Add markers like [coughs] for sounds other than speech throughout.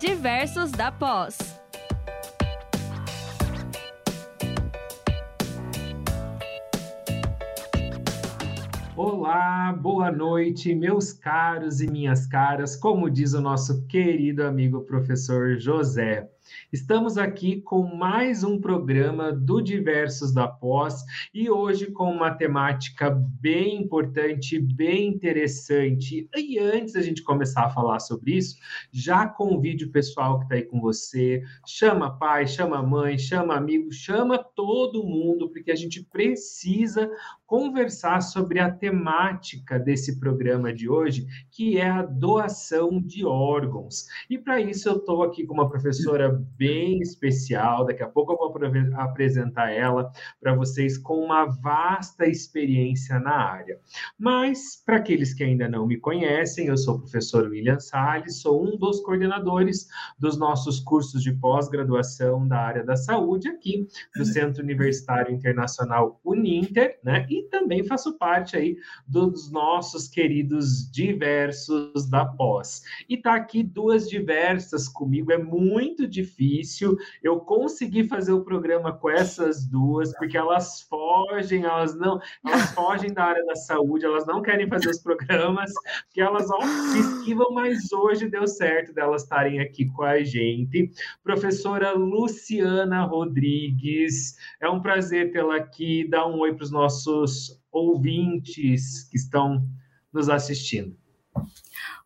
Diversos da Pós. Olá, boa noite, meus caros e minhas caras, como diz o nosso querido amigo professor José. Estamos aqui com mais um programa do Diversos da Pós e hoje com uma temática bem importante, bem interessante. E antes da gente começar a falar sobre isso, já convide o pessoal que está aí com você, chama pai, chama mãe, chama amigo, chama todo mundo, porque a gente precisa conversar sobre a temática desse programa de hoje, que é a doação de órgãos. E para isso eu estou aqui com uma professora bem especial. Daqui a pouco eu vou apresentar ela para vocês com uma vasta experiência na área. Mas, para aqueles que ainda não me conhecem, eu sou o professor William Salles, sou um dos coordenadores dos nossos cursos de pós-graduação da área da saúde aqui do Centro Universitário Internacional Uninter, né? E também faço parte aí dos nossos queridos diversos da pós. E tá aqui duas diversas comigo, é muito difícil eu conseguir fazer o programa com essas duas, porque elas fogem, elas não, elas [laughs] fogem da área da saúde, elas não querem fazer os programas, porque elas ó, se esquivam, mas hoje deu certo delas estarem aqui com a gente. Professora Luciana Rodrigues, é um prazer tê-la aqui, dá um oi para os nossos ouvintes que estão nos assistindo.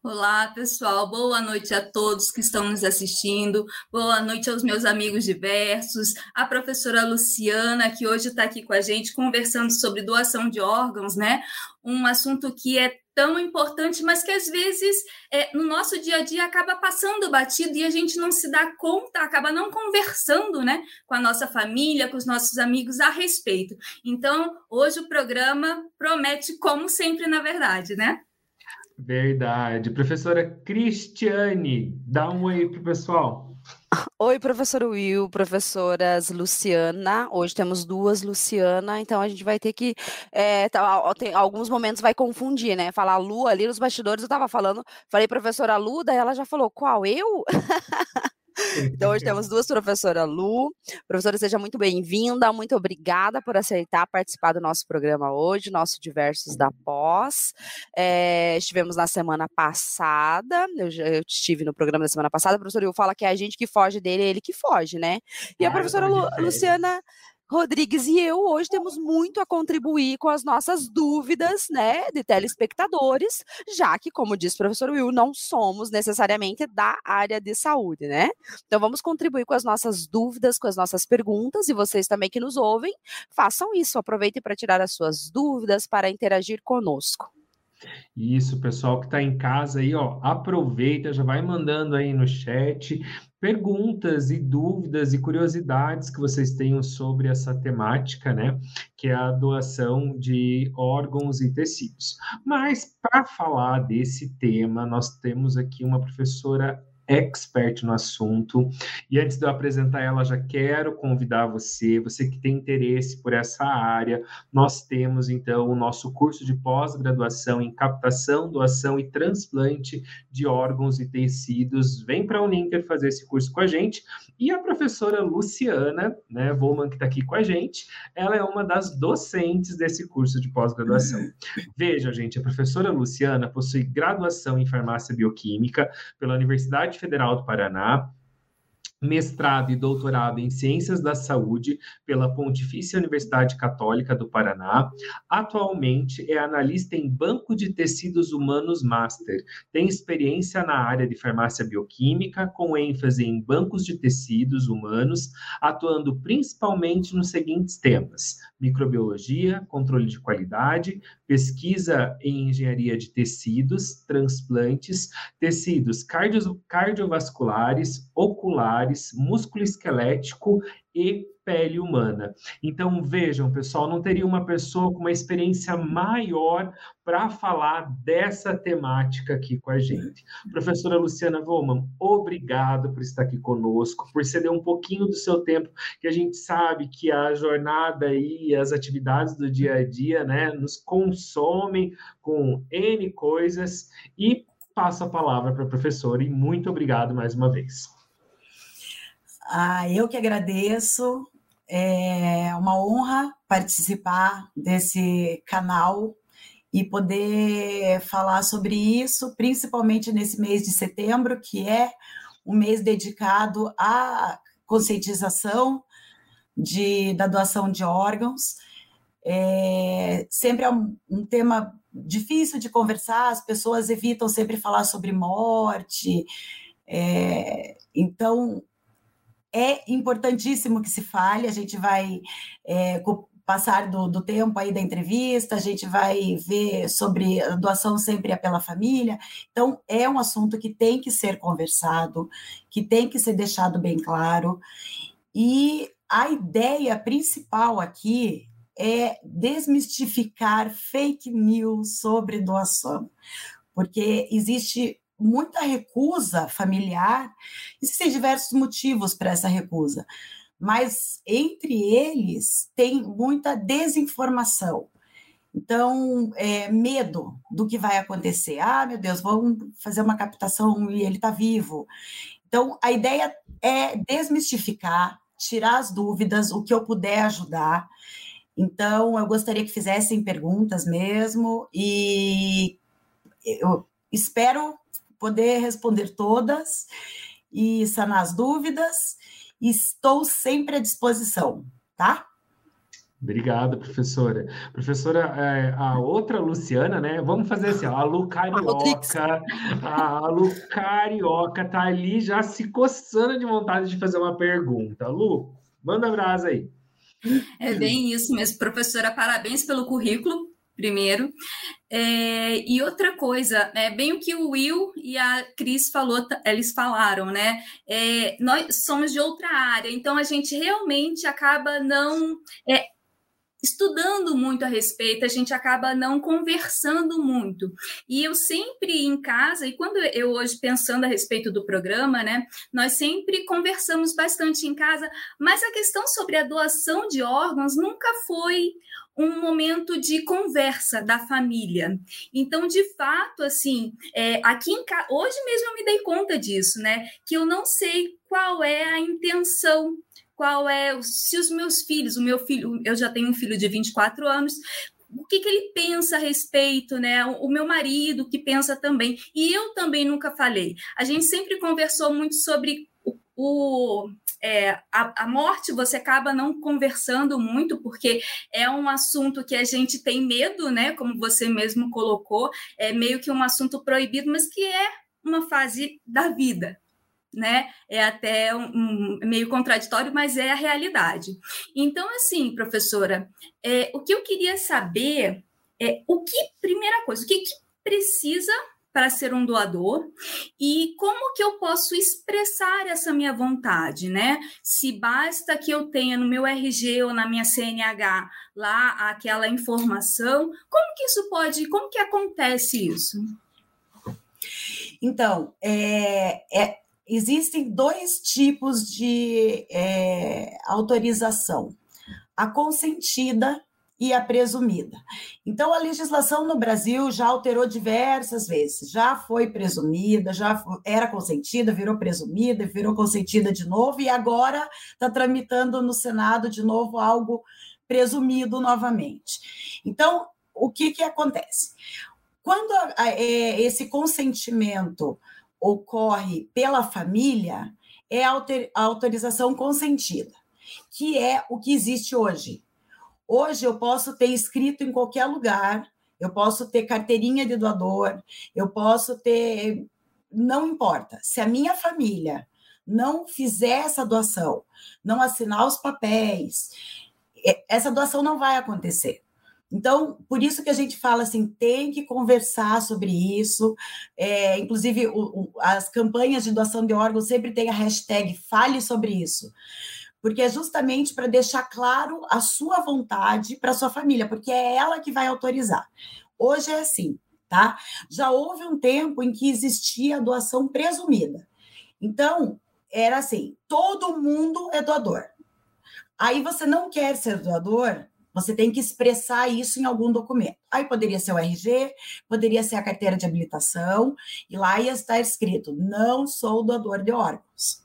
Olá, pessoal. Boa noite a todos que estão nos assistindo. Boa noite aos meus amigos diversos, a professora Luciana, que hoje está aqui com a gente conversando sobre doação de órgãos, né? Um assunto que é tão importante, mas que às vezes é, no nosso dia a dia acaba passando batido e a gente não se dá conta, acaba não conversando, né, com a nossa família, com os nossos amigos a respeito. Então, hoje o programa promete, como sempre, na verdade, né? Verdade. Professora Cristiane, dá um oi pro pessoal. Oi, professor Will, professoras Luciana. Hoje temos duas Luciana, então a gente vai ter que. É, tá, tem, alguns momentos vai confundir, né? Falar Lu ali nos bastidores, eu tava falando, falei professora Lu, daí ela já falou, qual eu? [laughs] Então, hoje temos duas professoras Lu. Professora, seja muito bem-vinda, muito obrigada por aceitar participar do nosso programa hoje, nosso Diversos da Pós. É, estivemos na semana passada, eu, eu, estive no programa da semana passada, a professora Lu fala que é a gente que foge dele, é ele que foge, né? E a professora Lu, Luciana Rodrigues e eu hoje temos muito a contribuir com as nossas dúvidas, né, de telespectadores, já que, como disse o professor Will, não somos necessariamente da área de saúde, né? Então vamos contribuir com as nossas dúvidas, com as nossas perguntas, e vocês também que nos ouvem, façam isso, aproveitem para tirar as suas dúvidas, para interagir conosco. Isso, pessoal que está em casa aí, ó, aproveita, já vai mandando aí no chat perguntas e dúvidas e curiosidades que vocês tenham sobre essa temática, né? Que é a doação de órgãos e tecidos. Mas para falar desse tema, nós temos aqui uma professora expert no assunto. E antes de eu apresentar ela, já quero convidar você, você que tem interesse por essa área, nós temos então o nosso curso de pós-graduação em captação, doação e transplante de órgãos e tecidos. Vem para a Uninter fazer esse curso com a gente. E a professora Luciana, né, Volman, que está aqui com a gente, ela é uma das docentes desse curso de pós-graduação. [laughs] Veja, gente, a professora Luciana possui graduação em farmácia bioquímica pela Universidade Federal do Paraná, mestrado e doutorado em Ciências da Saúde pela Pontifícia Universidade Católica do Paraná. Atualmente é analista em banco de tecidos humanos master. Tem experiência na área de farmácia bioquímica, com ênfase em bancos de tecidos humanos, atuando principalmente nos seguintes temas: microbiologia, controle de qualidade, pesquisa em engenharia de tecidos, transplantes, tecidos cardio cardiovasculares, oculares, músculo esquelético e pele humana. Então, vejam, pessoal, não teria uma pessoa com uma experiência maior para falar dessa temática aqui com a gente. Professora Luciana Volman, obrigado por estar aqui conosco, por ceder um pouquinho do seu tempo, que a gente sabe que a jornada e as atividades do dia a dia, né, nos consomem com N coisas e passo a palavra para a professora e muito obrigado mais uma vez. Ah, eu que agradeço. É uma honra participar desse canal e poder falar sobre isso, principalmente nesse mês de setembro, que é um mês dedicado à conscientização de, da doação de órgãos. É, sempre é um, um tema difícil de conversar, as pessoas evitam sempre falar sobre morte. É, então, é importantíssimo que se fale, a gente vai é, passar do, do, tempo aí da entrevista, a gente vai ver sobre a doação sempre é pela família. Então, é um assunto que tem que ser conversado, que tem que ser deixado bem claro. E a ideia principal aqui é desmistificar fake news sobre doação, porque existe muita recusa familiar, existem diversos motivos para essa recusa, mas entre eles tem muita desinformação. Então, é, medo do que vai acontecer. Ah, meu Deus, vamos fazer uma captação e ele está vivo. Então, a ideia é desmistificar, tirar as dúvidas, o que eu puder ajudar. Então, eu gostaria que fizessem perguntas mesmo, e eu espero poder responder todas e sanar as dúvidas. Estou sempre à disposição, tá? Obrigado, professora. Professora, é, a outra Luciana, né? Vamos fazer assim, ó, a Lu Carioca, a Lu Carioca tá ali já se coçando de vontade de fazer uma pergunta. Lu, manda brasa aí. É bem isso mesmo, professora. Parabéns pelo currículo, primeiro. É, e outra coisa, é bem o que o Will e a Cris falou, eles falaram, né? É, nós somos de outra área, então a gente realmente acaba não é, estudando muito a respeito, a gente acaba não conversando muito. E eu sempre em casa, e quando eu hoje pensando a respeito do programa, né, nós sempre conversamos bastante em casa, mas a questão sobre a doação de órgãos nunca foi um momento de conversa da família. Então, de fato, assim, é, aqui em casa, hoje mesmo eu me dei conta disso, né? Que eu não sei qual é a intenção qual é, se os meus filhos, o meu filho, eu já tenho um filho de 24 anos, o que, que ele pensa a respeito, né? O, meu marido que pensa também. E eu também nunca falei. A gente sempre conversou muito sobre o, o é, a, a, morte você acaba não conversando muito, porque é um assunto que a gente tem medo, né? Como você mesmo colocou, é meio que um assunto proibido, mas que é uma fase da vida, né? É até um, um, meio contraditório, mas é a realidade. Então, assim, professora, é, o que eu queria saber é o que, primeira coisa, o que, que precisa para ser um doador e como que eu posso expressar essa minha vontade, né? Se basta que eu tenha no meu RG ou na minha CNH lá aquela informação, como que isso pode, como que acontece isso? Então, é, é existem dois tipos de é, autorização: a consentida e a presumida. Então, a legislação no Brasil já alterou diversas vezes, já foi presumida, já era consentida, virou presumida, virou consentida de novo, e agora está tramitando no Senado de novo algo presumido novamente. Então, o que, que acontece? Quando é, esse consentimento ocorre pela família é a autorização consentida, que é o que existe hoje. Hoje eu posso ter escrito em qualquer lugar, eu posso ter carteirinha de doador, eu posso ter. Não importa. Se a minha família não fizer essa doação, não assinar os papéis, essa doação não vai acontecer. Então, por isso que a gente fala assim, tem que conversar sobre isso. É, inclusive, o, o, as campanhas de doação de órgãos sempre tem a hashtag Fale sobre isso. Porque é justamente para deixar claro a sua vontade para sua família, porque é ela que vai autorizar. Hoje é assim, tá? Já houve um tempo em que existia a doação presumida. Então, era assim: todo mundo é doador. Aí você não quer ser doador, Você tem que expressar isso em algum documento. Aí poderia ser o RG, poderia ser a carteira de habilitação, e lá ia estar escrito: não sou doador de órgãos.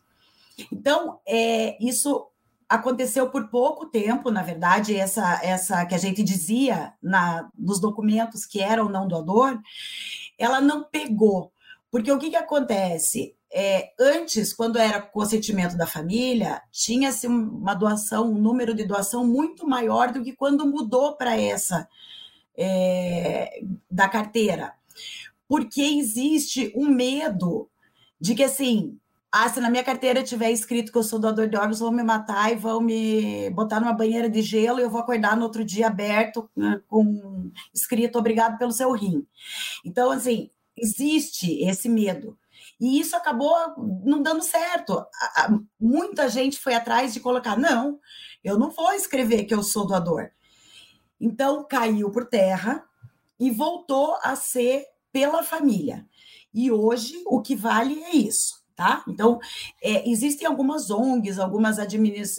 Então, é, isso aconteceu por pouco tempo, na verdade, essa, essa que a gente dizia na, nos documentos que era ou não doador, ela não pegou. Porque o que, que acontece? É, antes, quando era consentimento da família, tinha-se uma doação, um número de doação muito maior do que quando mudou para essa é, da carteira. Porque existe um medo de que, assim, ah, se na minha carteira tiver escrito que eu sou doador de órgãos, vão me matar e vão me botar numa banheira de gelo e eu vou acordar no outro dia aberto né, com escrito obrigado pelo seu rim. Então, assim, existe esse medo. E isso acabou não dando certo. Muita gente foi atrás de colocar, não, eu não vou escrever que eu sou doador. Então, caiu por terra e voltou a ser pela família. E hoje o que vale é isso tá? Então, é, existem algumas ONGs, algumas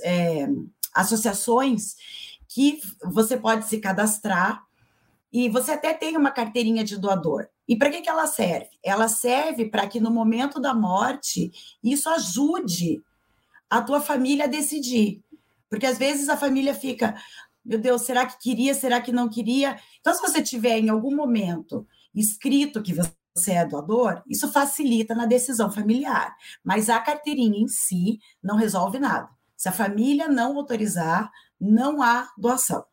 é, associações que você pode se cadastrar e você até tem uma carteirinha de doador. E para que, que ela serve? Ela serve para que no momento da morte isso ajude a tua família a decidir. Porque às vezes a família fica, meu Deus, será que queria, será que não queria? Então, se você tiver em algum momento escrito que você é doador, isso facilita na decisão familiar, mas a carteirinha em si não resolve nada. Se a família não autorizar, não há doação.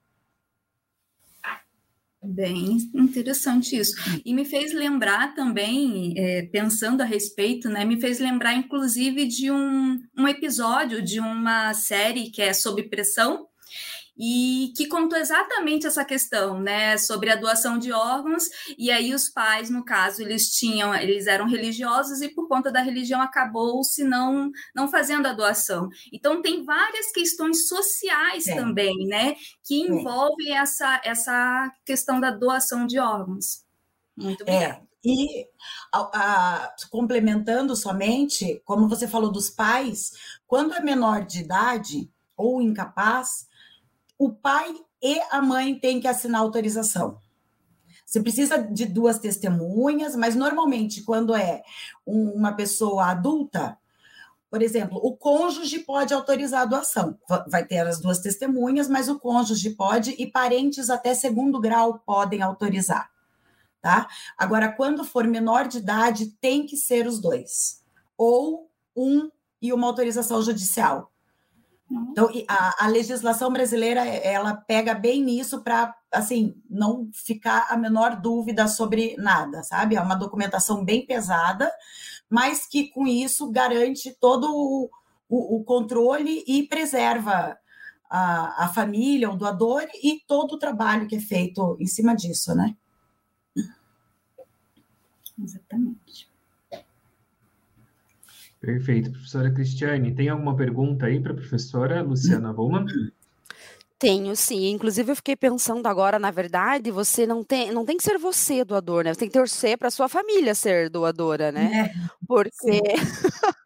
Bem interessante isso. E me fez lembrar também, é, pensando a respeito, né? Me fez lembrar, inclusive, de um, um episódio de uma série que é Sob Pressão, e que contou exatamente essa questão, né, sobre a doação de órgãos, e aí os pais, no caso, eles tinham, eles eram religiosos e por conta da religião acabou se não não fazendo a doação. Então tem várias questões sociais é. também, né, que envolvem é. essa essa questão da doação de órgãos. Muito obrigada. É. E a, a, complementando somente, como você falou dos pais, quando é menor de idade ou incapaz, o pai e a mãe têm que assinar autorização. Você precisa de duas testemunhas, mas normalmente, quando é uma pessoa adulta, por exemplo, o cônjuge pode autorizar a doação. Vai ter as duas testemunhas, mas o cônjuge pode e parentes até segundo grau podem autorizar. Tá? Agora, quando for menor de idade, tem que ser os dois. Ou um e uma autorização judicial. Então, a, a, legislação brasileira, ela pega bem nisso para, assim, não ficar a menor dúvida sobre nada, sabe? É uma documentação bem pesada, mas que com isso garante todo o, o, o controle e preserva a, a família, o doador e todo o trabalho que é feito em cima disso, né? Exatamente. Perfeito. Professora Cristiane, tem alguma pergunta aí para a professora Luciana Roman? Tenho sim. Inclusive, eu fiquei pensando agora, na verdade, você não tem, não tem que ser você doador, né? Você tem que torcer para sua família ser doadora, né? É, Porque [laughs]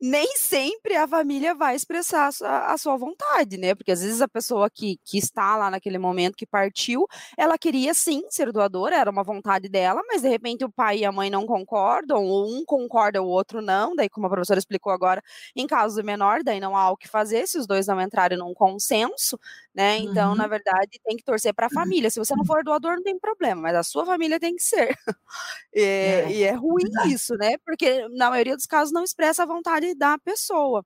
nem sempre a família vai expressar a sua, a sua, vontade, né? Porque às vezes a pessoa que, que está lá naquele momento, que partiu, ela queria sim ser doadora, era uma vontade dela, mas de repente o pai e a mãe não concordam, ou um concorda, o outro não. Daí, como a professora explicou agora, em caso menor, daí não há o que fazer se os dois não entrarem num consenso né? Então, uhum. na verdade, tem que torcer para a família. Se você não for doador, não tem problema, mas a sua família tem que ser. [laughs] e, é, e é ruim isso, né? Porque na maioria dos casos não expressa a vontade da pessoa.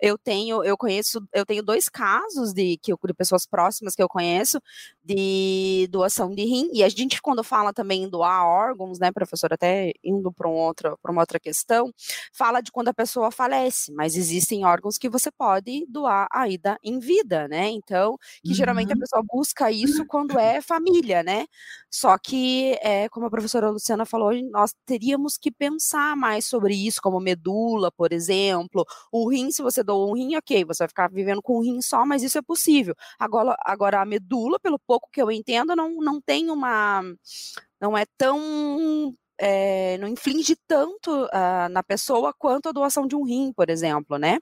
Eu tenho, eu conheço, eu tenho dois casos de que eu, de pessoas próximas que eu conheço de doação de rim. E a gente, quando fala também em doar órgãos, né, professor, até indo para um outra, uma outra questão, fala de quando a pessoa falece, mas existem órgãos que você pode doar ainda em vida, né? Então, que uhum. geralmente a pessoa busca isso quando é família, né? Só que, é, como a professora Luciana falou, nós teríamos que pensar mais sobre isso, como medula, por exemplo. O rim, se você doa um rim, ok, você vai ficar vivendo com um rim só, mas isso é possível. Agora, agora a medula, pelo pouco que eu entendo, não, não tem uma não é tão é, não inflige tanto uh, na pessoa quanto a doação de um rim, por exemplo, né?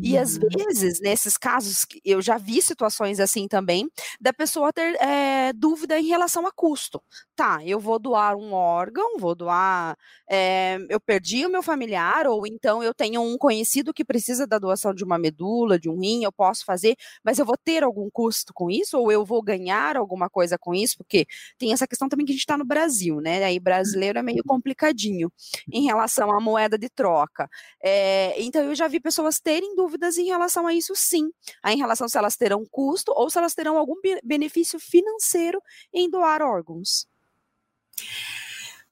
E às uhum. vezes, nesses casos, eu já vi situações assim também, da pessoa ter é, dúvida em relação a custo. Tá, eu vou doar um órgão, vou doar, é, eu perdi o meu familiar, ou então eu tenho um conhecido que precisa da doação de uma medula, de um rim, eu posso fazer, mas eu vou ter algum custo com isso, ou eu vou ganhar alguma coisa com isso, porque tem essa questão também que a gente está no Brasil, né? Aí brasileiro é meio complicadinho em relação à moeda de troca. É, então, eu já vi pessoas terem dúvidas em relação a isso, sim. Em relação se elas terão custo ou se elas terão algum benefício financeiro em doar órgãos.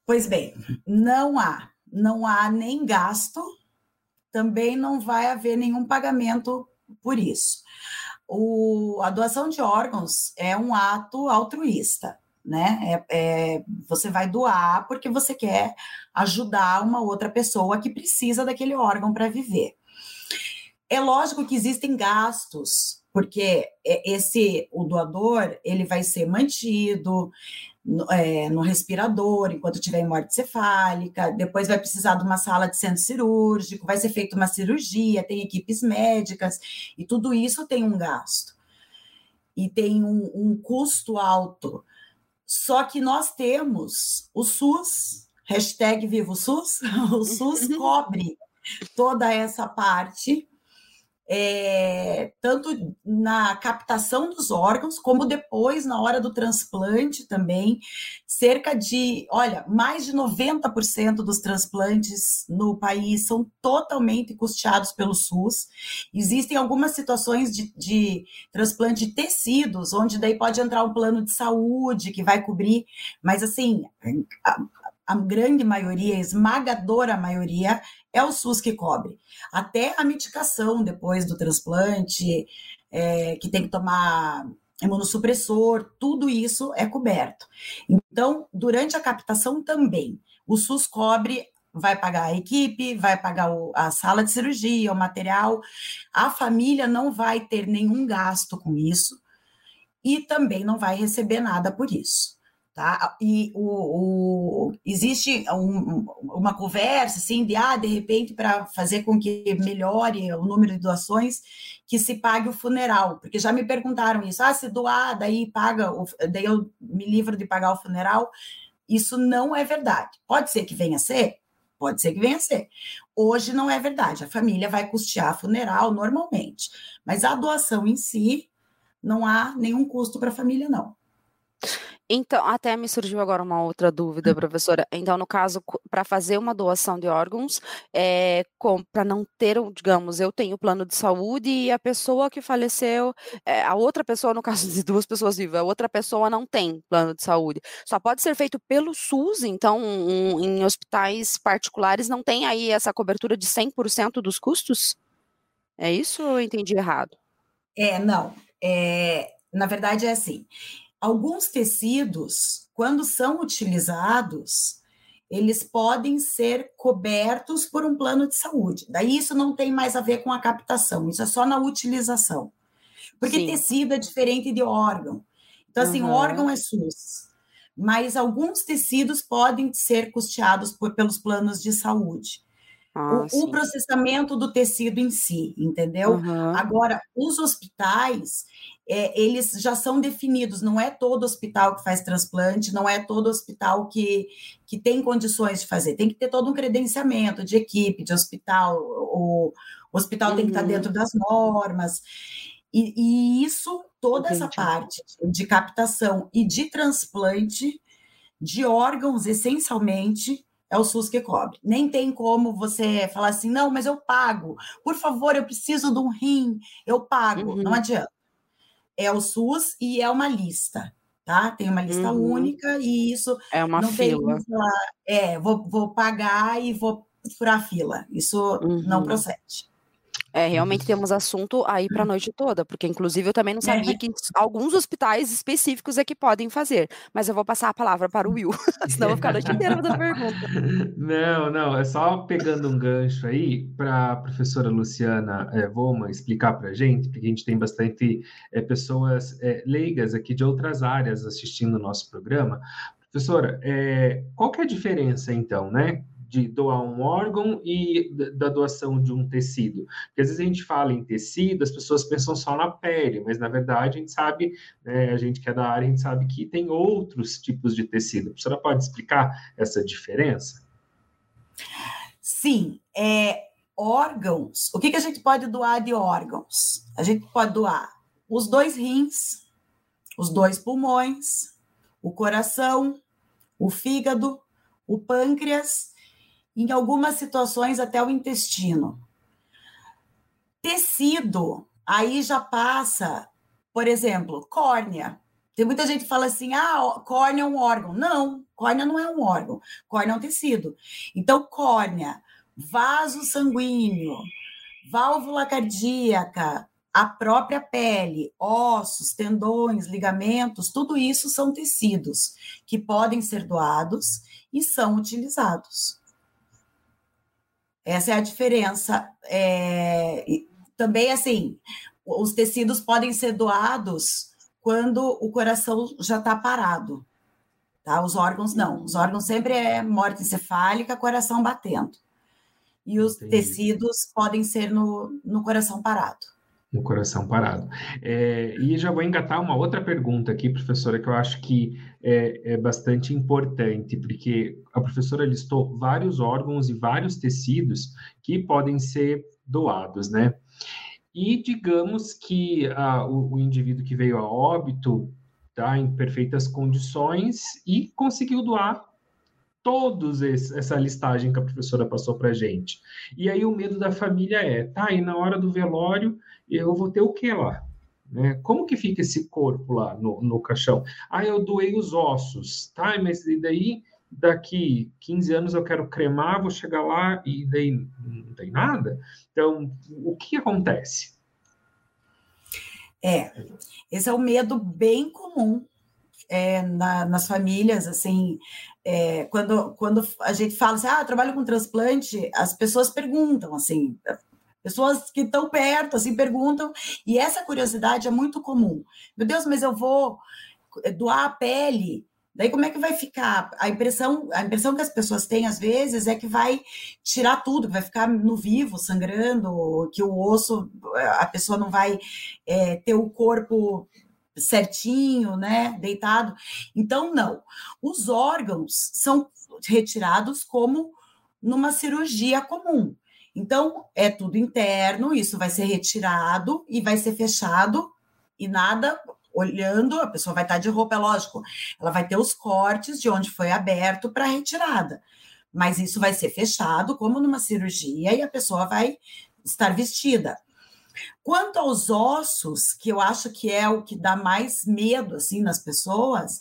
Pois bem, não há. Não há nem gasto, também não vai haver nenhum pagamento por isso. O, a doação de órgãos é um ato altruísta né? É, é, você vai doar porque você quer ajudar uma outra pessoa que precisa daquele órgão para viver. É lógico que existem gastos, porque esse o doador ele vai ser mantido no, é, no respirador enquanto tiver em morte cefálica, depois vai precisar de uma sala de centro cirúrgico, vai ser feita uma cirurgia, tem equipes médicas, e tudo isso tem um gasto. E tem um, um custo alto só que nós temos o SUS, hashtag Viva [laughs] o SUS, o SUS cobre toda essa parte é, tanto na captação dos órgãos, como depois na hora do transplante também. Cerca de, olha, mais de 90% dos transplantes no país são totalmente custeados pelo SUS. Existem algumas situações de, de transplante de tecidos, onde daí pode entrar um plano de saúde que vai cobrir, mas assim, a, a grande maioria, a esmagadora maioria, é o SUS que cobre. Até a medicação depois do transplante, é, que tem que tomar imunossupressor, tudo isso é coberto. Então, durante a captação também, o SUS cobre, vai pagar a equipe, vai pagar a sala de cirurgia, o material, a família não vai ter nenhum gasto com isso e também não vai receber nada por isso. Tá? E o, o existe um, uma conversa assim de ah, de repente, para fazer com que melhore o número de doações, que se pague o funeral, porque já me perguntaram isso, ah, se doar, daí paga, daí eu me livro de pagar o funeral. Isso não é verdade. Pode ser que venha a ser, pode ser que venha a ser. Hoje não é verdade. A família vai custear funeral normalmente, mas a doação em si não há nenhum custo para a família, não. Então, até me surgiu agora uma outra dúvida, hum. professora. Então, no caso, para fazer uma doação de órgãos, é, para não ter, digamos, eu tenho plano de saúde e a pessoa que faleceu, é, a outra pessoa, no [laughs] caso de duas pessoas vivas, a outra pessoa não tem plano de saúde. Só pode ser feito pelo SUS, então, um, em hospitais particulares não tem aí essa cobertura de 100% dos custos? É isso ou eu entendi errado? É, não. É, na verdade, é assim alguns tecidos, quando são utilizados, eles podem ser cobertos por um plano de saúde. Daí isso não tem mais a ver com a captação, isso é só na utilização. Porque Sim. tecido é diferente de órgão. Então, assim, uhum. órgão é SUS. Mas alguns tecidos podem ser custeados por, pelos planos de saúde. Ah, o, o, processamento do tecido em si, entendeu? Uhum. Agora, os hospitais, é, eles já são definidos, não é todo hospital que faz transplante, não é todo hospital que, que tem condições de fazer, tem que ter todo um credenciamento de equipe, de hospital, o, o hospital uhum. tem que estar dentro das normas, e, e isso, toda Entendi. essa parte de captação e de transplante de órgãos, essencialmente, é o SUS que cobre. Nem tem como você falar assim, não, mas eu pago. Por favor, eu preciso de um rim, eu pago. Uhum. Não adianta. É o SUS e é uma lista, tá? Tem uma lista uhum. única e isso é uma não fila. Tem falar, é, vou, vou pagar e vou furar fila. Isso uhum. não procede. É, realmente uhum. temos assunto aí para a noite toda, porque inclusive eu também não sabia é. [laughs] que alguns hospitais específicos é que podem fazer, mas eu vou passar a palavra para o Will, [laughs] senão eu vou ficar a noite inteira fazendo pergunta. Não, não, é só pegando um gancho aí para a professora Luciana é, Voma explicar para a gente, porque a gente tem bastante é, pessoas é, leigas aqui de outras áreas assistindo o nosso programa, Professora, é, qual que é a diferença, então, né? De doar um órgão e da doação de um tecido. Porque às vezes a gente fala em tecido, as pessoas pensam só na pele, mas na verdade a gente sabe, né, a gente que é da área, a gente sabe que tem outros tipos de tecido. A professora pode explicar essa diferença? Sim, é, órgãos. O que, que a gente pode doar de órgãos? A gente pode doar os dois rins, os dois pulmões, o coração, o fígado, o pâncreas em algumas situações até o intestino. Tecido, aí já passa, por exemplo, córnea. Tem muita gente que fala assim: ah, córnea é um órgão. Não, córnea não é um órgão, córnea é um tecido. Então, córnea, vaso sanguíneo, válvula cardíaca, a própria pele, ossos, tendões, ligamentos, tudo isso são tecidos que podem ser doados e são utilizados. Essa é a diferença. É, também, assim, os tecidos podem ser doados quando o coração já está parado. Tá? Os órgãos não. Os órgãos sempre é morte encefálica, coração batendo. E os Entendi. tecidos podem ser no, no coração parado no coração parado. É, e já vou engatar uma outra pergunta aqui, professora, que eu acho que é, é, bastante importante, porque a professora listou vários órgãos e vários tecidos que podem ser doados, né? E digamos que a, o, o indivíduo que veio a óbito está em perfeitas condições e conseguiu doar todos esse, essa listagem que a professora passou para gente. E aí o medo da família é, tá, e na hora do velório eu vou ter o que lá? Né? Como que fica esse corpo lá no, no caixão? Ah, eu doei os ossos, tá? Mas e daí daqui 15 anos eu quero cremar, vou chegar lá e daí não tem nada? Então, o que acontece? É, esse é um medo bem comum é, na, nas famílias, assim, é, quando, quando a gente fala assim, ah, trabalho com transplante, as pessoas perguntam, assim, Pessoas que estão perto, assim, perguntam, e essa curiosidade é muito comum. Meu Deus, mas eu vou doar a pele, daí como é que vai ficar? A impressão, a impressão que as pessoas têm, às vezes, é que vai tirar tudo, que vai ficar no vivo, sangrando, que o osso, a pessoa não vai é, ter o corpo certinho, né, deitado. Então, não. Os órgãos são retirados como numa cirurgia comum. Então, é tudo interno, isso vai ser retirado e vai ser fechado, e nada olhando, a pessoa vai estar de roupa, é lógico, ela vai ter os cortes de onde foi aberto para retirada. Mas isso vai ser fechado, como numa cirurgia, e a pessoa vai estar vestida. Quanto aos ossos, que eu acho que é o que dá mais medo assim nas pessoas,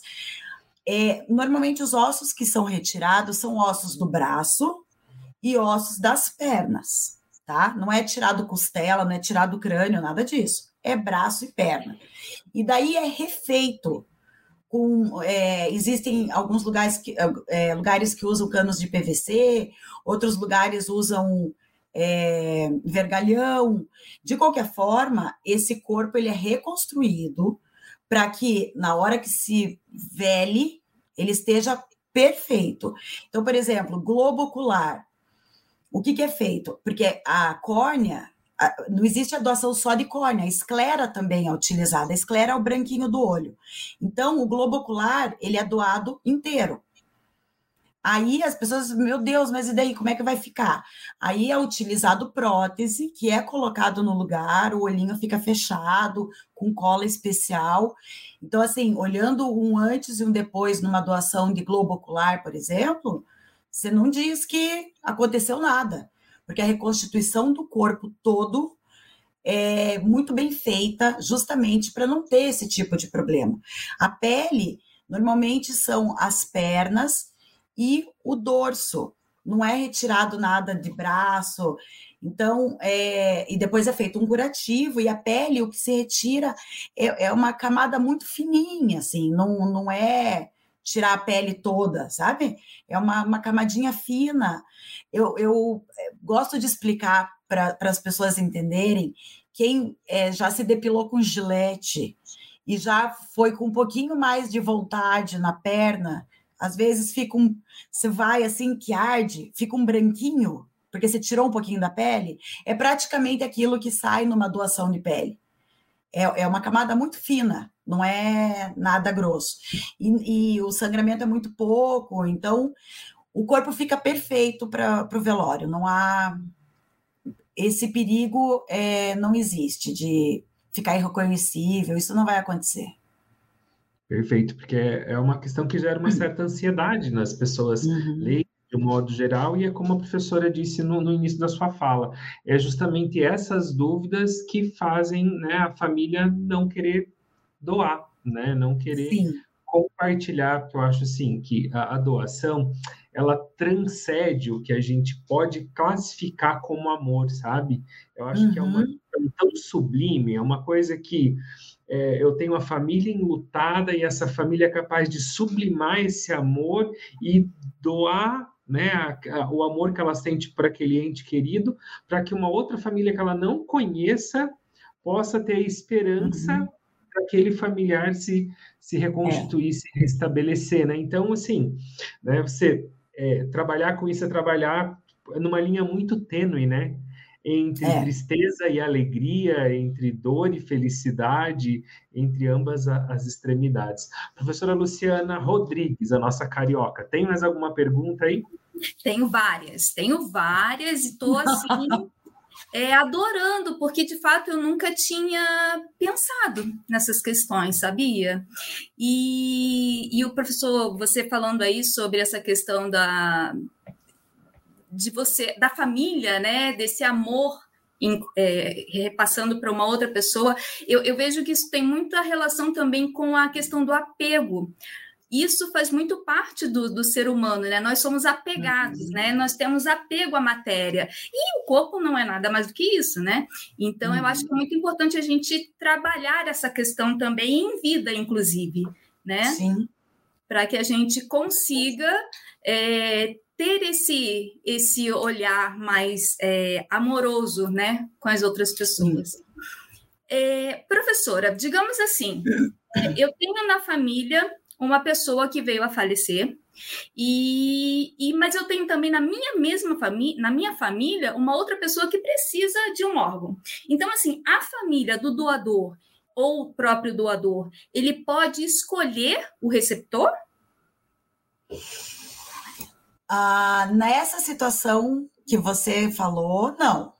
é, normalmente os ossos que são retirados são ossos do braço, e ossos das pernas, tá? Não é tirado costela, não é tirado crânio, nada disso. É braço e perna. E daí é refeito. Com, é, existem alguns lugares que, é, lugares que usam canos de PVC, outros lugares usam é, vergalhão. De qualquer forma, esse corpo ele é reconstruído para que na hora que se vele, ele esteja perfeito. Então, por exemplo, globo ocular. O que, que é feito? Porque a córnea, não existe a doação só de córnea, a esclera também é utilizada. A esclera é o branquinho do olho. Então, o globo ocular, ele é doado inteiro. Aí as pessoas, meu Deus, mas e daí, como é que vai ficar? Aí é utilizado prótese, que é colocado no lugar, o olhinho fica fechado, com cola especial. Então, assim, olhando um antes e um depois numa doação de globo ocular, por exemplo, você não diz que aconteceu nada, porque a reconstituição do corpo todo é muito bem feita, justamente para não ter esse tipo de problema. A pele, normalmente, são as pernas e o dorso, não é retirado nada de braço. Então, é, e depois é feito um curativo, e a pele, o que se retira é, é uma camada muito fininha, assim, não, não é tirar a pele toda, sabe? É uma, uma camadinha fina. Eu, eu eh, gosto de explicar para as pessoas entenderem quem é, já se depilou com gilete e já foi com um pouquinho mais de vontade na perna, às vezes fica um. Você vai assim que arde, fica um branquinho, porque você tirou um pouquinho da pele, é praticamente aquilo que sai numa doação de pele. É, é uma camada muito fina, não é nada grosso. E, e o sangramento é muito pouco, então o corpo fica perfeito para o velório, não há. Esse perigo é, não existe de ficar irreconhecível, isso não vai acontecer. Perfeito, porque é uma questão que gera uma certa ansiedade nas pessoas uhum. De um modo geral, e é como a professora disse no, no, início da sua fala, é justamente essas dúvidas que fazem né, a família não querer doar, né, não querer Sim. compartilhar, porque eu acho assim que a, a doação ela transcende o que a gente pode classificar como amor, sabe? Eu acho uhum. que é uma uhum. tão sublime, é uma coisa que é, eu tenho uma família enlutada e essa família é capaz de sublimar esse amor e doar né, a, a, o amor que ela sente para aquele ente querido, para que uma outra família que ela não conheça possa ter esperança uhum. para aquele familiar se, se reconstituir, é. se restabelecer. Né? Então, assim, né, você é, trabalhar com isso é trabalhar numa linha muito tênue, né? Entre é. tristeza e alegria, entre dor e felicidade, entre ambas as extremidades. Professora Luciana Rodrigues, a nossa carioca, tem mais alguma pergunta aí? Tenho várias, tenho várias e estou assim. [laughs] é, adorando, porque de fato eu nunca tinha pensado nessas questões, sabia? E, e o professor, você falando aí sobre essa questão da, de você, da família, né, desse amor em, é, repassando para uma outra pessoa, eu, eu, vejo que isso tem muita relação também com a questão do apego. Isso faz muito parte do, do ser humano, né? Nós somos apegados, uhum. né? Nós temos apego à matéria. E o corpo não é nada mais do que isso, né? Então, uhum. eu acho que é muito importante a gente trabalhar essa questão também em vida, inclusive, né? Sim. Para que a gente consiga é, ter esse esse olhar mais é, amoroso, né, com as outras pessoas. É, professora, digamos assim, eu tenho na família uma pessoa que veio a falecer e, e mas eu tenho também na minha mesma família, na minha família, uma outra pessoa que precisa de um órgão. Então, assim, a família do doador ou o próprio doador, ele pode escolher o receptor? Ah, nessa situação que você falou, não,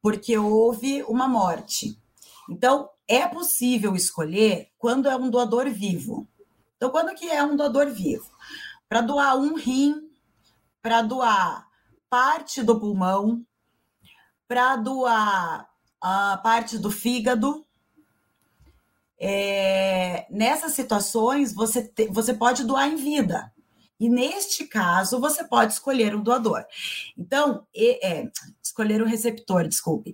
porque houve uma morte. Então, é possível escolher quando é um doador vivo. Então, quando que é um doador vivo? Para doar um rim, para doar parte do pulmão, para doar a parte do fígado. É, nessas situações, você, te, você pode doar em vida. E neste caso, você pode escolher um doador. Então, é, escolher um receptor, desculpe.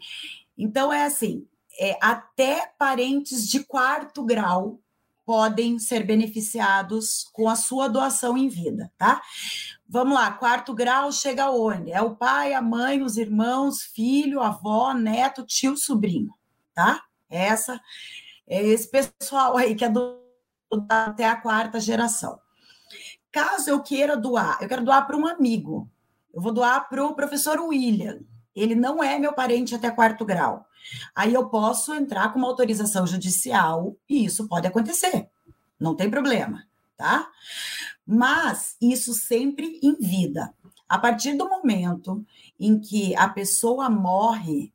Então, é assim: é, até parentes de quarto grau podem ser beneficiados com a sua doação em vida, tá? Vamos lá, quarto grau chega onde? É o pai, a mãe, os irmãos, filho, avó, neto, tio, sobrinho, tá? Essa é esse pessoal aí que é do, até a quarta geração. Caso eu queira doar, eu quero doar para um amigo, eu vou doar para o professor William. Ele não é meu parente até quarto grau. Aí eu posso entrar com uma autorização judicial e isso pode acontecer. Não tem problema, tá? Mas isso sempre em vida. A partir do momento em que a pessoa morre,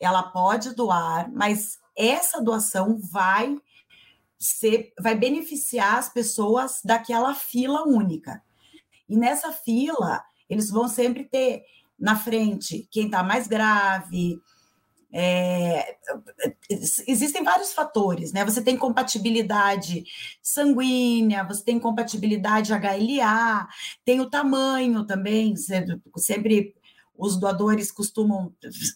ela pode doar, mas essa doação vai ser, vai beneficiar as pessoas daquela fila única. E nessa fila, eles vão sempre ter na frente quem está mais grave. É, existem vários fatores, né? Você tem compatibilidade sanguínea, você tem compatibilidade HLA, tem o tamanho também, sempre os doadores costumam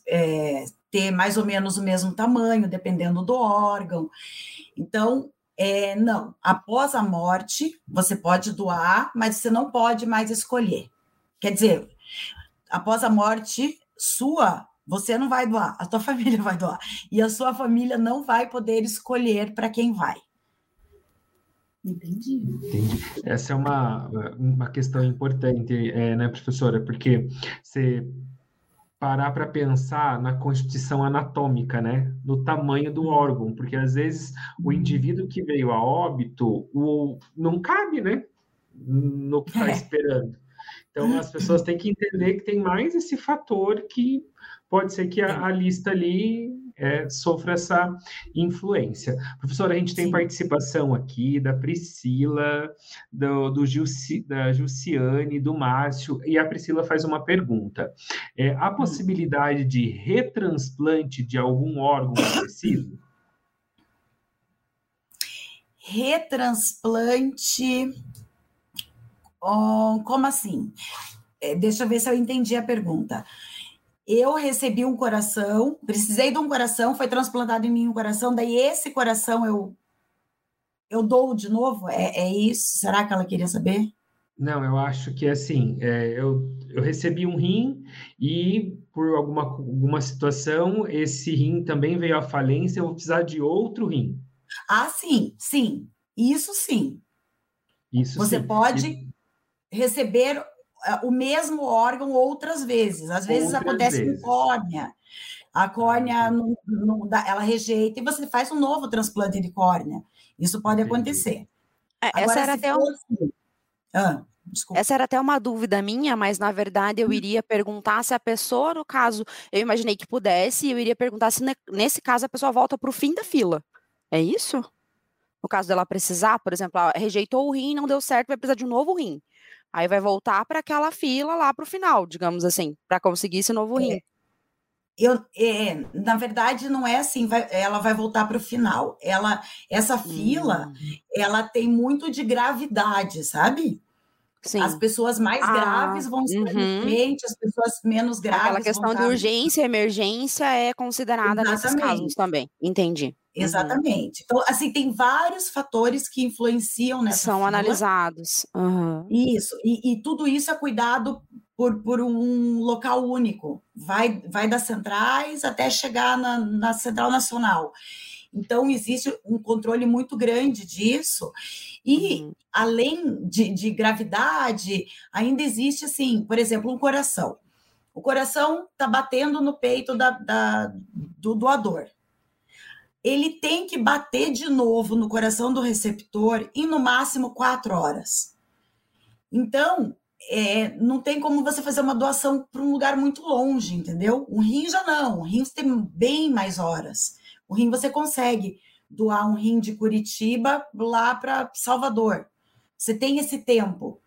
é, ter mais ou menos o mesmo tamanho, dependendo do órgão. Então, é, não, após a morte, você pode doar, mas você não pode mais escolher. Quer dizer, após a morte sua, você não vai doar, a tua [laughs] família vai doar. E a sua família não vai poder escolher para quem vai. Entendi. Entendi. Essa é uma, uma questão importante, é, né, professora? Porque você parar para pensar na constituição anatômica, né? No tamanho do órgão, porque às vezes o indivíduo que veio a óbito o, não cabe, né? No que está é. esperando. Então as pessoas têm que entender que tem mais esse fator que pode ser que a, a lista ali é, sofra essa influência. Professora, a gente tem Sim. participação aqui da Priscila, do, do Gilci, da Jussiane, do Márcio, e a Priscila faz uma pergunta. É, há hum. possibilidade de retransplante de algum órgão preciso? Retransplante. Oh, como assim? É, deixa eu ver se eu entendi a pergunta eu recebi um coração, precisei de um coração, foi transplantado em mim um coração, daí esse coração eu eu dou de novo? É, é isso? Será que ela queria saber? Não, eu acho que é assim, é, eu, eu recebi um rim e por alguma, alguma situação esse rim também veio à falência, eu vou precisar de outro rim. Ah, sim, sim, isso sim. Isso Você sim. pode e... receber o mesmo órgão outras vezes. Às vezes outras acontece vezes. com córnea. A córnea não, não dá, ela rejeita e você faz um novo transplante de córnea. Isso pode Entendi. acontecer. É, Agora, essa era até um... Assim, ah, essa era até uma dúvida minha, mas na verdade eu hum. iria perguntar se a pessoa, no caso, eu imaginei que pudesse, eu iria perguntar se nesse caso a pessoa volta para o fim da fila. É isso? No caso dela precisar, por exemplo, rejeitou o rim, não deu certo, vai precisar de um novo rim. Aí vai voltar para aquela fila lá para o final, digamos assim, para conseguir esse novo rim. É, eu, é, na verdade, não é assim, vai, ela vai voltar para o final. Ela, essa fila, hum. ela tem muito de gravidade, sabe? Sim. As pessoas mais ah, graves vão estar uhum. frente, as pessoas menos graves. Aquela questão de urgência e emergência é considerada Exatamente. nesses casos também. Entendi. Uhum. Exatamente. Uhum. Então, assim, tem vários fatores que influenciam nessa São fila. analisados. Uhum. Isso. E, e, tudo isso é cuidado por, por um local único. Vai, vai das centrais até chegar na, na Central Nacional. Então, existe um controle muito grande disso. E, uhum. além de, de gravidade, ainda existe, assim, por exemplo, um coração. O coração está batendo no peito da, da, do doador ele tem que bater de novo no coração do receptor em no máximo quatro horas. Então, é, não tem como você fazer uma doação para um lugar muito longe, entendeu? Um rim já não, um rim tem bem mais horas. O rim você consegue doar um rim de Curitiba lá para Salvador. Você tem esse tempo.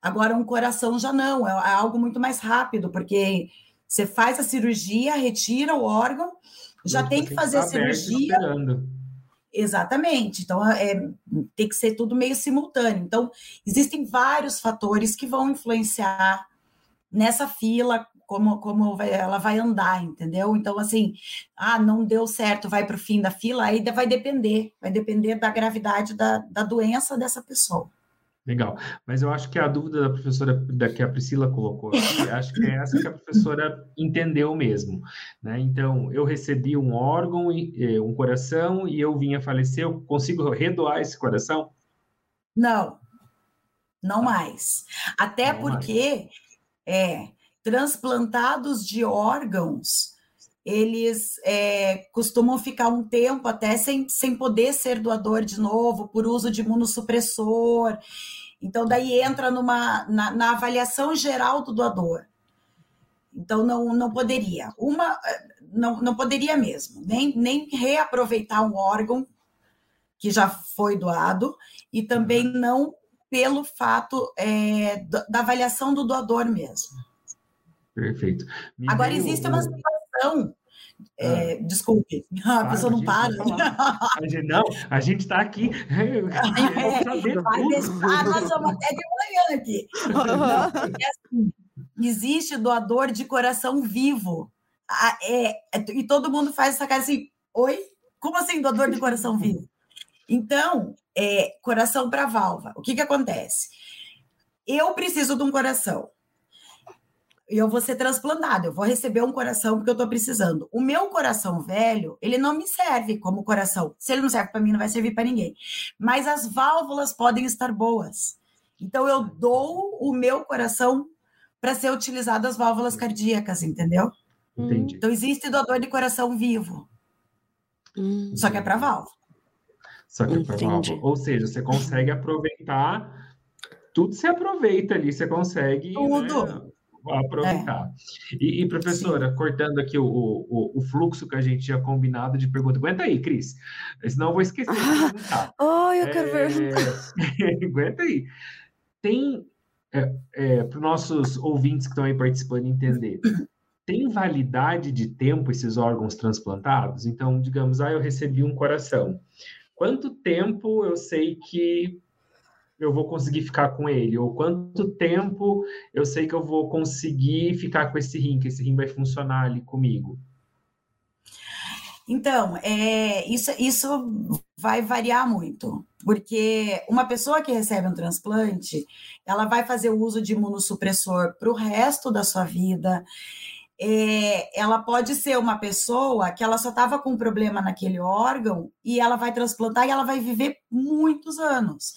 Agora, um coração já não, é, é algo muito mais rápido, porque você faz a cirurgia, retira o órgão já tem que fazer a cirurgia. Exatamente. Então, é, tem que ser tudo meio simultâneo. Então, existem vários fatores que vão influenciar nessa fila, como, como vai, ela vai andar, entendeu? Então, assim, ah, não deu certo, vai para o fim da fila, aí vai depender, vai depender da gravidade da, da doença dessa pessoa. Legal. Mas eu acho que a dúvida da professora, da que a Priscila colocou aqui, [laughs] acho que é essa que a professora entendeu mesmo. Né? Então, eu recebi um órgão, um coração, e eu vim a falecer, eu consigo redoar esse coração? Não, não tá. mais. Até não porque mais. É, transplantados de órgãos, eles é, costumam ficar um tempo até sem, sem poder ser doador de novo, por uso de imunossupressor. Então, daí entra numa, na, na, avaliação geral do doador. Então, não, não poderia. Uma, não, não poderia mesmo, nem, nem reaproveitar um órgão que já foi doado, e também uhum. não pelo fato é, da avaliação do doador mesmo. Perfeito. Me Agora, existe uma situação é, ah. desculpe, [laughs] a ah, pessoa não para. A gente, não, a gente está aqui. [laughs] É, vai deixar, nós estamos até de manhã aqui. é assim, existe doador de coração vivo. Ah, é, é, e todo mundo faz essa cara assim: oi? Como assim doador de coração vivo? Então, é, coração para válvula. O que, que acontece? Eu preciso de um coração. Eu vou ser transplantado, eu vou receber um coração porque eu estou precisando. O meu coração velho, ele não me serve como coração. Se ele não serve para mim, não vai servir para ninguém. Mas as válvulas podem estar boas. Então eu dou o meu coração para ser utilizado as válvulas cardíacas, entendeu? Entendi. Então existe doador de coração vivo. Hum. Só que é para válvula. Só que é para válvula. Ou seja, você consegue aproveitar tudo se aproveita ali, você consegue. Tudo. Né? Aproveitar. É. E, e, professora, Sim. cortando aqui o, o, o, fluxo que a gente tinha combinado de pergunta. Aguenta aí, Cris. Senão eu vou esquecer de perguntar. [laughs] Oh, eu quero é... [laughs] Aguenta aí. Tem, é, é, para os nossos ouvintes que estão aí participando entender, tem validade de tempo esses órgãos transplantados? Então, digamos, ah, eu recebi um coração. Quanto tempo eu sei que eu vou conseguir ficar com ele? Ou quanto tempo eu sei que eu vou conseguir ficar com esse rim, que esse rim vai funcionar ali comigo? Então, é, isso, isso vai variar muito, porque uma pessoa que recebe um transplante, ela vai fazer o uso de imunossupressor para o resto da sua vida. É, ela pode ser uma pessoa que ela só estava com um problema naquele órgão e ela vai transplantar e ela vai viver muitos anos.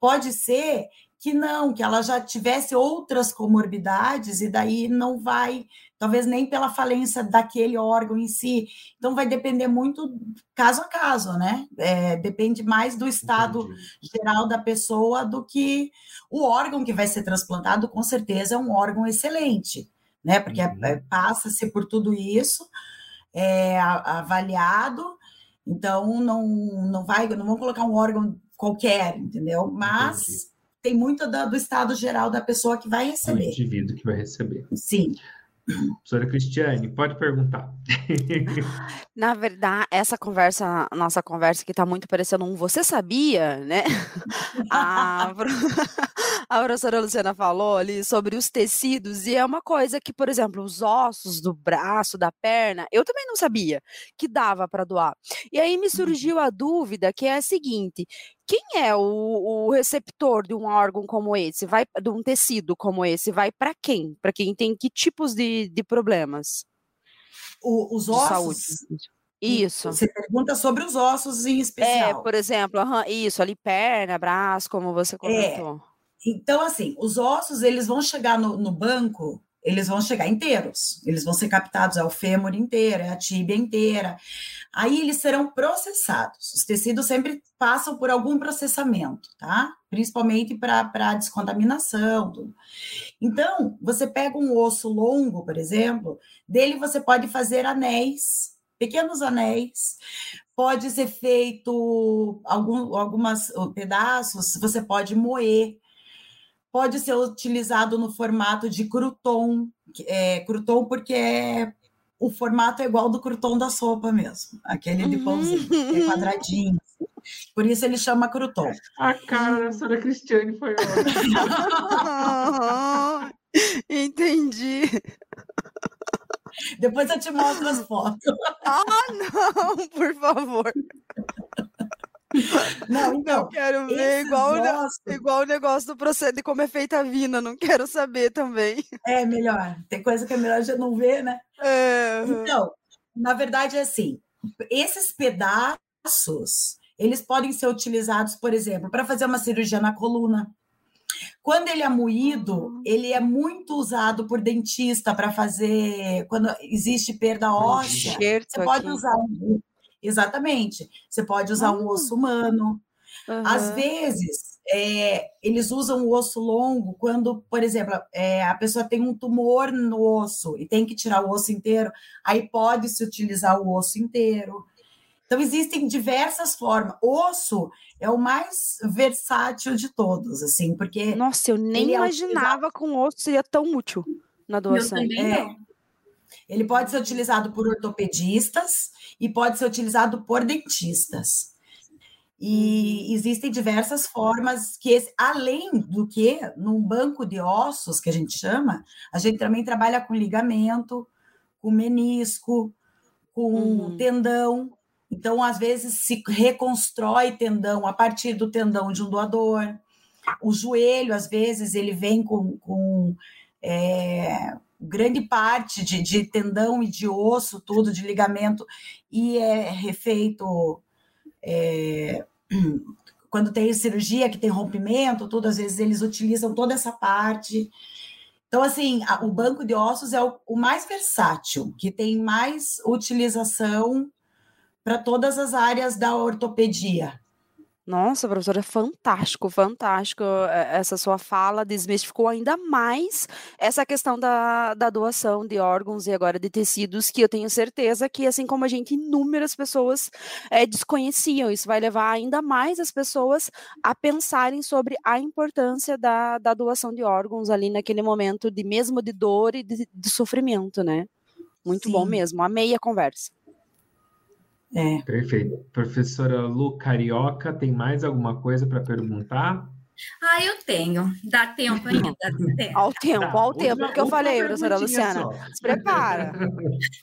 Pode ser que não, que ela já tivesse outras comorbidades e daí não vai, talvez nem pela falência daquele órgão em si. Então vai depender muito caso a caso, né? É, depende mais do estado Entendi. geral da pessoa do que o órgão que vai ser transplantado, com certeza é um órgão excelente, né? Porque uhum. é, passa-se por tudo isso, é avaliado. Então não, não vai, não vão colocar um órgão qualquer, entendeu? Mas Entendi. tem muito do, do, estado geral da pessoa que vai receber. O indivíduo que vai receber. Sim. Professora Cristiane, pode perguntar. [laughs] Na verdade, essa conversa, nossa conversa que está muito parecendo um você sabia, né? [laughs] a, [laughs] a professora Luciana falou ali sobre os tecidos, e é uma coisa que, por exemplo, os ossos do braço, da perna, eu também não sabia que dava para doar. E aí me uhum. surgiu a dúvida que é a seguinte: quem é o, o, receptor de um órgão como esse? Vai de um tecido como esse? Vai para quem? Para quem tem que tipos de, de problemas? O, os ossos. Isso. Você pergunta sobre os ossos em é, especial. É, por exemplo, isso ali perna, braço, como você comentou. É. Então, assim, os ossos eles vão chegar no, no banco eles vão chegar inteiros, eles vão ser captados, é o fêmur inteiro, é a tíbia inteira. Aí eles serão processados. Os tecidos sempre passam por algum processamento, tá? Principalmente para descontaminação. Então, você pega um osso longo, por exemplo, dele você pode fazer anéis, pequenos anéis. Pode ser feito algum, algumas pedaços, você pode moer pode ser utilizado no formato de crouton, é, crouton porque é, o formato é igual do crouton da sopa mesmo, aquele de uhum. pãozinho, é quadradinho. Por isso ele chama crouton. A cara da senhora Cristiane foi ótima. [laughs] Entendi. Depois eu te mostro as fotos. Ah, não, por favor. [laughs] Não, então. Eu quero ver igual, ossos... igual o negócio do processo de como é feita a vina, não quero saber também. É melhor. Tem coisa que é melhor já não ver, né? É... Então, na verdade é assim: esses pedaços eles podem ser utilizados, por exemplo, para fazer uma cirurgia na coluna. Quando ele é moído, uhum. ele é muito usado por dentista para fazer. Quando existe perda óssea, você pode aqui. usar Exatamente. Você pode usar um osso hum. humano. Uhum. Às vezes, é, eles usam o osso longo quando, por exemplo, é, a pessoa tem um tumor no osso e tem que tirar o osso inteiro, aí pode-se utilizar o osso inteiro. Então, existem diversas formas. Osso é o mais versátil de todos, assim, porque. Nossa, eu nem imaginava é que o osso seria tão útil na doação. Eu também é. Ele pode ser utilizado por ortopedistas e pode ser utilizado por dentistas. E existem diversas formas que, além do que, num banco de ossos, que a gente chama, a gente também trabalha com ligamento, com menisco, com uhum. tendão. Então, às vezes, se reconstrói tendão a partir do tendão de um doador. O joelho, às vezes, ele vem com, com é, grande parte de, de tendão e de osso, tudo, de ligamento, e é refeito. É, [clears throat] quando tem cirurgia, que tem rompimento, tudo, às vezes eles utilizam toda essa parte. Então, assim, a, o banco de ossos é o, o mais versátil, que tem mais utilização para todas as áreas da ortopedia. Nossa, professora, fantástico, fantástico. Eh, essa sua fala desmistificou ainda mais essa questão da, da doação de órgãos e agora de tecidos, que eu tenho certeza que, assim como a gente, inúmeras pessoas é, desconheciam. Isso vai levar ainda mais as pessoas a pensarem sobre a importância da, da doação de órgãos ali naquele momento de mesmo de dor e de, de sofrimento, né? Muito Sim. bom mesmo. Amei a conversa. É. Perfeito. Professora Lu Carioca, tem mais alguma coisa para perguntar? Ah, eu tenho. Dá tempo ainda? Dá [laughs] tempo. Ao tempo, tá. ao tempo que eu falei, professora Luciana. Só. Se prepara.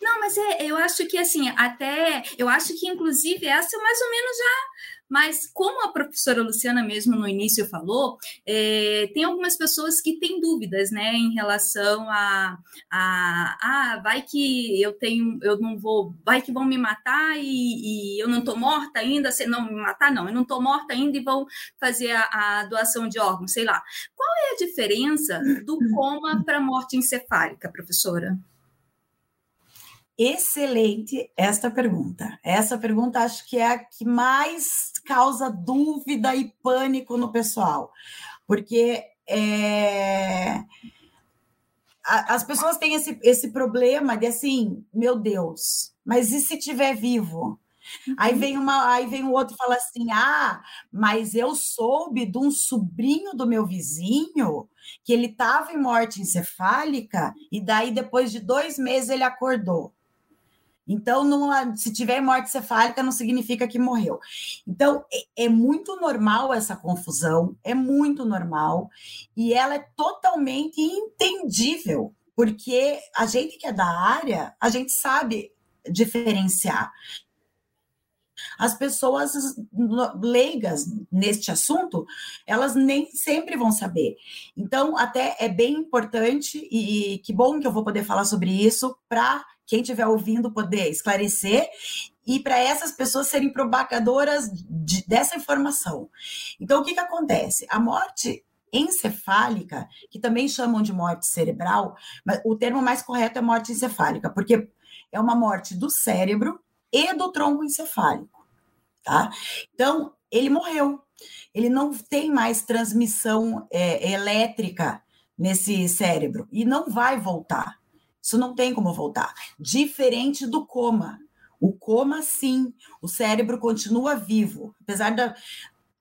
Não, mas é, eu acho que assim, até eu acho que inclusive essa eu mais ou menos já mas, como a professora Luciana mesmo no início falou, é, tem algumas pessoas que têm dúvidas, né, em relação a, a, ah, vai que eu tenho, eu não vou, vai que vão me matar e, e eu não estou morta ainda, se não me matar, não, eu não estou morta ainda e vão fazer a, a doação de órgãos, sei lá. Qual é a diferença do coma para morte encefálica, professora? Excelente esta pergunta. Essa pergunta acho que é a que mais causa dúvida e pânico no pessoal, porque é, as pessoas têm esse, esse problema de assim, meu Deus, mas e se tiver vivo? Uhum. Aí vem uma, aí vem o outro e fala assim: "Ah, mas eu soube de um sobrinho do meu vizinho que ele estava em morte encefálica e daí depois de dois meses ele acordou. Então, não, se tiver morte cefálica, não significa que morreu. Então, é, é, muito normal essa confusão, é muito normal, e ela é totalmente entendível, porque a gente que é da área, a gente sabe diferenciar. As pessoas leigas neste assunto, elas nem sempre vão saber. Então, até é bem importante, e que bom que eu vou poder falar sobre isso, para quem estiver ouvindo poder esclarecer e para essas pessoas serem propagadoras de, dessa informação. Então, o que, que acontece? A morte encefálica, que também chamam de morte cerebral, mas o termo mais correto é morte encefálica, porque é uma morte do cérebro e do tronco encefálico, tá? Então, ele morreu. Ele não tem mais transmissão é, elétrica nesse cérebro e não vai voltar. Isso não tem como voltar. Diferente do coma. O coma, sim, o cérebro continua vivo, apesar da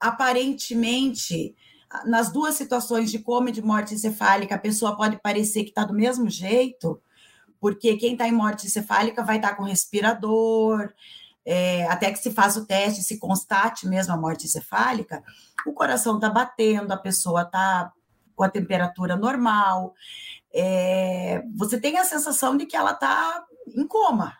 aparentemente nas duas situações de coma e de morte encefálica, a pessoa pode parecer que está do mesmo jeito, porque quem está em morte encefálica vai estar tá com respirador, é, até que se faça o teste, se constate mesmo a morte encefálica, o coração está batendo, a pessoa está com a temperatura normal, é, você tem a sensação de que ela está em coma.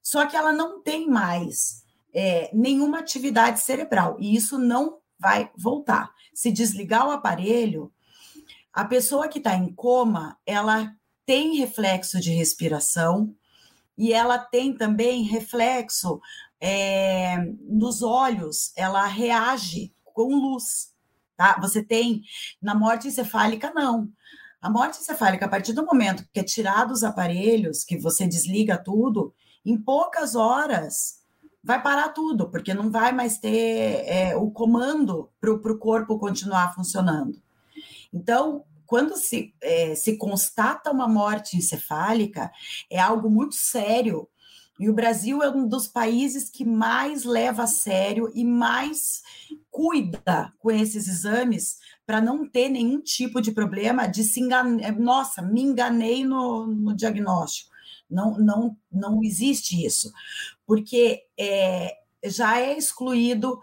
Só que ela não tem mais é, nenhuma atividade cerebral e isso não vai voltar. Se desligar o aparelho, a pessoa que está em coma, ela tem reflexo de respiração e ela tem também reflexo é, nos olhos, ela reage com luz. Tá? Você tem na morte encefálica, não. A morte encefálica, a partir do momento que é tirado os aparelhos, que você desliga tudo, em poucas horas vai parar tudo, porque não vai mais ter é, o comando para o corpo continuar funcionando. Então, quando se, é, se constata uma morte encefálica, é algo muito sério. E o Brasil é um dos países que mais leva a sério e mais cuida com esses exames para não ter nenhum tipo de problema de se enganar. É, nossa, me enganei no, no diagnóstico. Não, não, não existe isso, porque é, já é excluído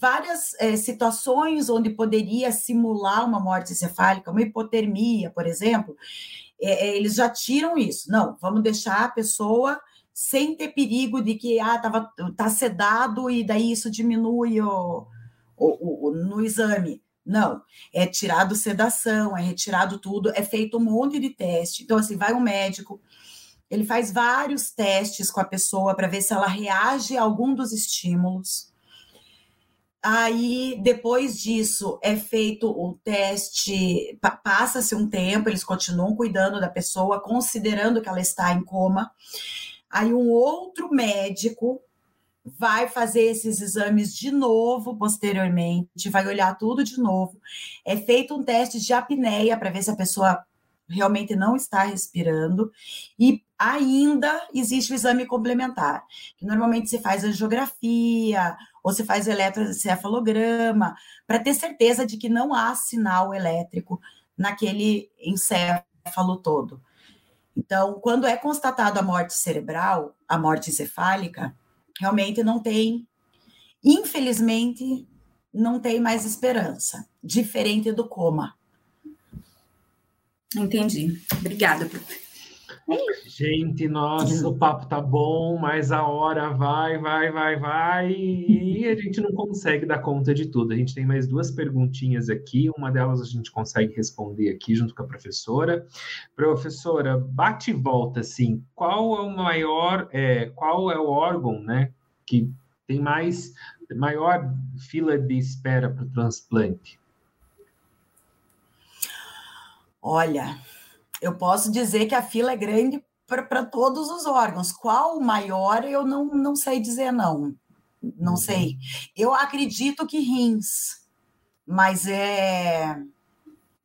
várias é, situações onde poderia simular uma morte encefálica, uma hipotermia, por exemplo, é, eles já tiram isso. Não, vamos deixar a pessoa sem ter perigo de que ah, tava, tá sedado e daí isso diminui o, o, o no exame. Não, é tirado sedação, é retirado tudo, é feito um monte de teste. Então, assim, vai um médico, ele faz vários testes com a pessoa para ver se ela reage a algum dos estímulos. Aí, depois disso, é feito o teste, passa-se um tempo, eles continuam cuidando da pessoa, considerando que ela está em coma. Aí, um outro médico vai fazer esses exames de novo posteriormente, vai olhar tudo de novo. É feito um teste de apneia para ver se a pessoa realmente não está respirando e ainda existe o exame complementar, que normalmente se faz angiografia ou se faz eletroencefalograma para ter certeza de que não há sinal elétrico naquele encéfalo todo. Então, quando é constatado a morte cerebral, a morte encefálica, realmente não tem, infelizmente, não tem mais esperança, diferente do coma. Entendi. Obrigada, Gente, nossa, o papo tá bom, mas a hora vai, vai, vai, vai, e a gente não consegue dar conta de tudo. A gente tem mais duas perguntinhas aqui, uma delas a gente consegue responder aqui junto com a professora. Professora, bate e volta, assim, qual é o maior, é, qual é o órgão, né, que tem mais, maior fila de espera para o transplante? Olha, eu posso dizer que a fila é grande para todos os órgãos. Qual o maior, eu não, não sei dizer, não. Não uhum. sei. Eu acredito que rins, mas é.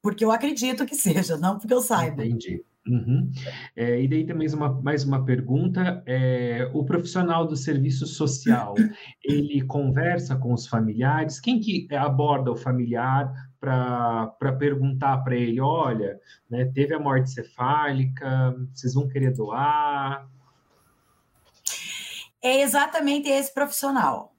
Porque eu acredito que [laughs] seja, não porque eu saiba. Entendi. Uhum. É, e daí também uma, mais uma pergunta: é, o profissional do serviço social [coughs] ele conversa com os familiares? Quem que aborda o familiar para perguntar para ele, olha, né, teve a morte cefálica, vocês vão querer doar? É exatamente esse profissional.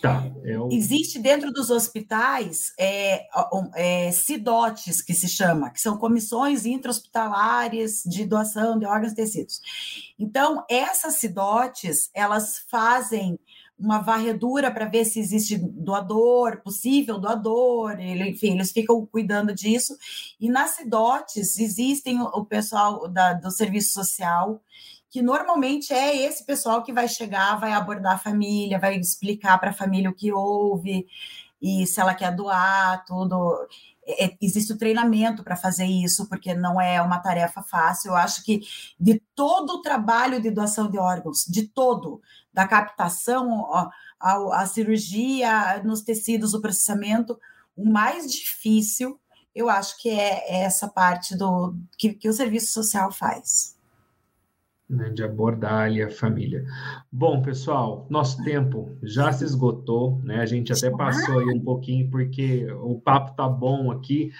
Tá, é o... Existe dentro dos hospitais é, é, CIDOTs, que se chama, que são comissões intra-hospitalares de doação de órgãos e tecidos. Então, essas CIDOTs, elas fazem uma varredura para ver se existe doador, possível doador, ele, enfim, eles ficam cuidando disso. E nas CIDOTs existem o, o pessoal da, do serviço social, que normalmente é esse pessoal que vai chegar, vai abordar a família, vai explicar para a família o que houve e se ela quer doar, tudo. É, é existe o treinamento para fazer isso, porque não é uma tarefa fácil. Eu acho que de todo o trabalho de doação de órgãos, de todo, da captação à cirurgia, nos tecidos, o processamento, o mais difícil, eu acho que é, é essa parte do que, que o serviço social faz. Né, de abordar ali a família. Bom, pessoal, nosso tempo já se esgotou, né? A gente até passou aí um pouquinho porque o papo tá bom aqui,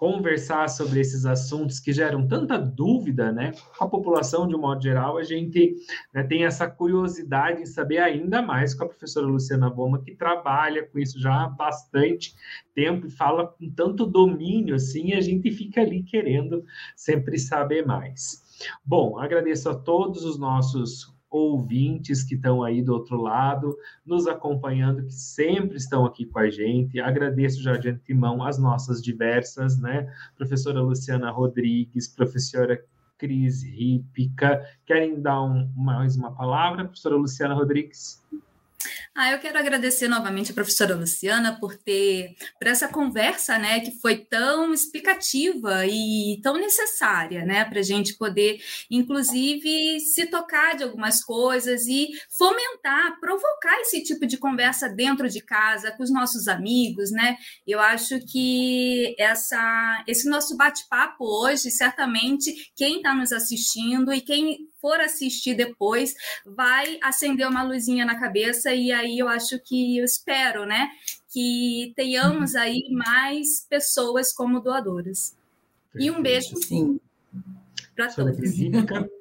conversar sobre esses assuntos que geram tanta dúvida, né? Com a população, de um modo geral, a gente né, tem essa curiosidade em saber ainda mais com a professora Luciana Boma, que trabalha com isso já há bastante tempo e fala com tanto domínio, assim, a gente fica ali querendo sempre saber mais. Bom, agradeço a todos os nossos ouvintes que estão aí do outro lado, nos acompanhando, que sempre estão aqui com a gente. Agradeço já de antemão as nossas diversas, né? Professora Luciana Rodrigues, professora Cris Rípica. Querem dar um, mais uma palavra, professora Luciana Rodrigues? Ah, eu quero agradecer novamente a professora Luciana por ter por essa conversa, né, que foi tão explicativa e tão necessária, né, para a gente poder, inclusive, se tocar de algumas coisas e fomentar, provocar esse tipo de conversa dentro de casa com os nossos amigos, né? Eu acho que essa esse nosso bate-papo hoje, certamente, quem está nos assistindo e quem for assistir depois, vai acender uma luzinha na cabeça e aí eu acho que eu espero, né, que tenhamos aí mais pessoas como doadoras. E um beijo para todos.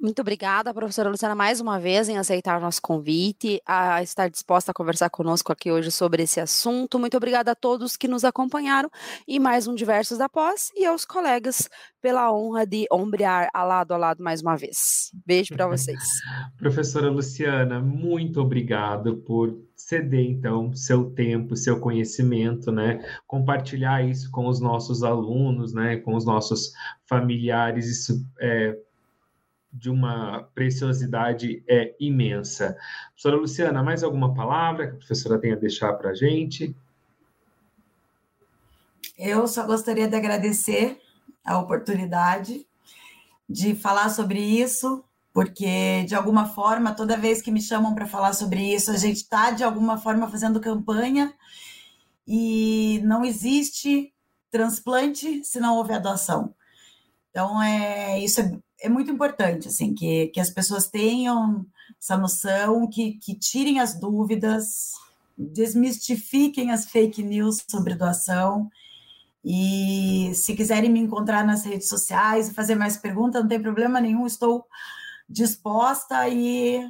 Muito obrigada, professora Luciana, mais uma vez em aceitar o nosso convite, a estar disposta a conversar conosco aqui hoje sobre esse assunto. Muito obrigada a todos que nos acompanharam e mais um Diversos da Pós e aos colegas pela honra de ombrear a lado a lado mais uma vez. Beijo para vocês. [laughs] professora Luciana, muito obrigado por ceder então seu tempo, seu conhecimento, né? Compartilhar isso com os nossos alunos, né? Com os nossos familiares, isso é de uma preciosidade é, imensa. Professora Luciana, mais alguma palavra que a professora tenha a deixar para a gente? Eu só gostaria de agradecer a oportunidade de falar sobre isso, porque de alguma forma, toda vez que me chamam para falar sobre isso, a gente está de alguma forma fazendo campanha e não existe transplante se não houver doação. Então, é, isso é é muito importante, assim, que, que as pessoas tenham essa noção, que, que tirem as dúvidas, desmistifiquem as fake news sobre doação. E se quiserem me encontrar nas redes sociais e fazer mais perguntas, não tem problema nenhum, estou disposta e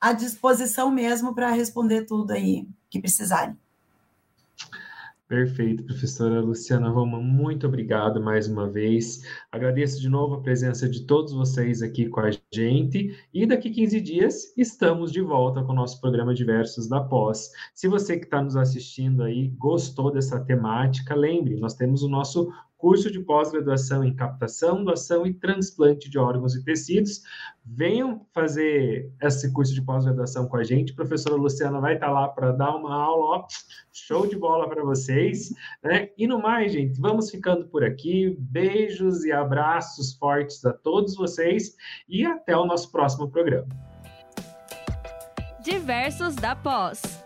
à disposição mesmo para responder tudo aí que precisarem. Perfeito, professora Luciana Roma, muito obrigado mais uma vez. Agradeço de novo a presença de todos vocês aqui com a gente e daqui 15 dias estamos de volta com o nosso programa Diversos da Pós. Se você que está nos assistindo aí gostou dessa temática, lembre, nós temos o nosso curso de pós-graduação em captação, doação e transplante de órgãos e tecidos. Venham fazer esse curso de pós-graduação com a gente. A professora Luciana vai estar lá para dar uma aula, ó, show de bola para vocês. Né? E no mais, gente, vamos ficando por aqui. Beijos e abraços fortes a todos vocês e até o nosso próximo programa. Diversos da Pós.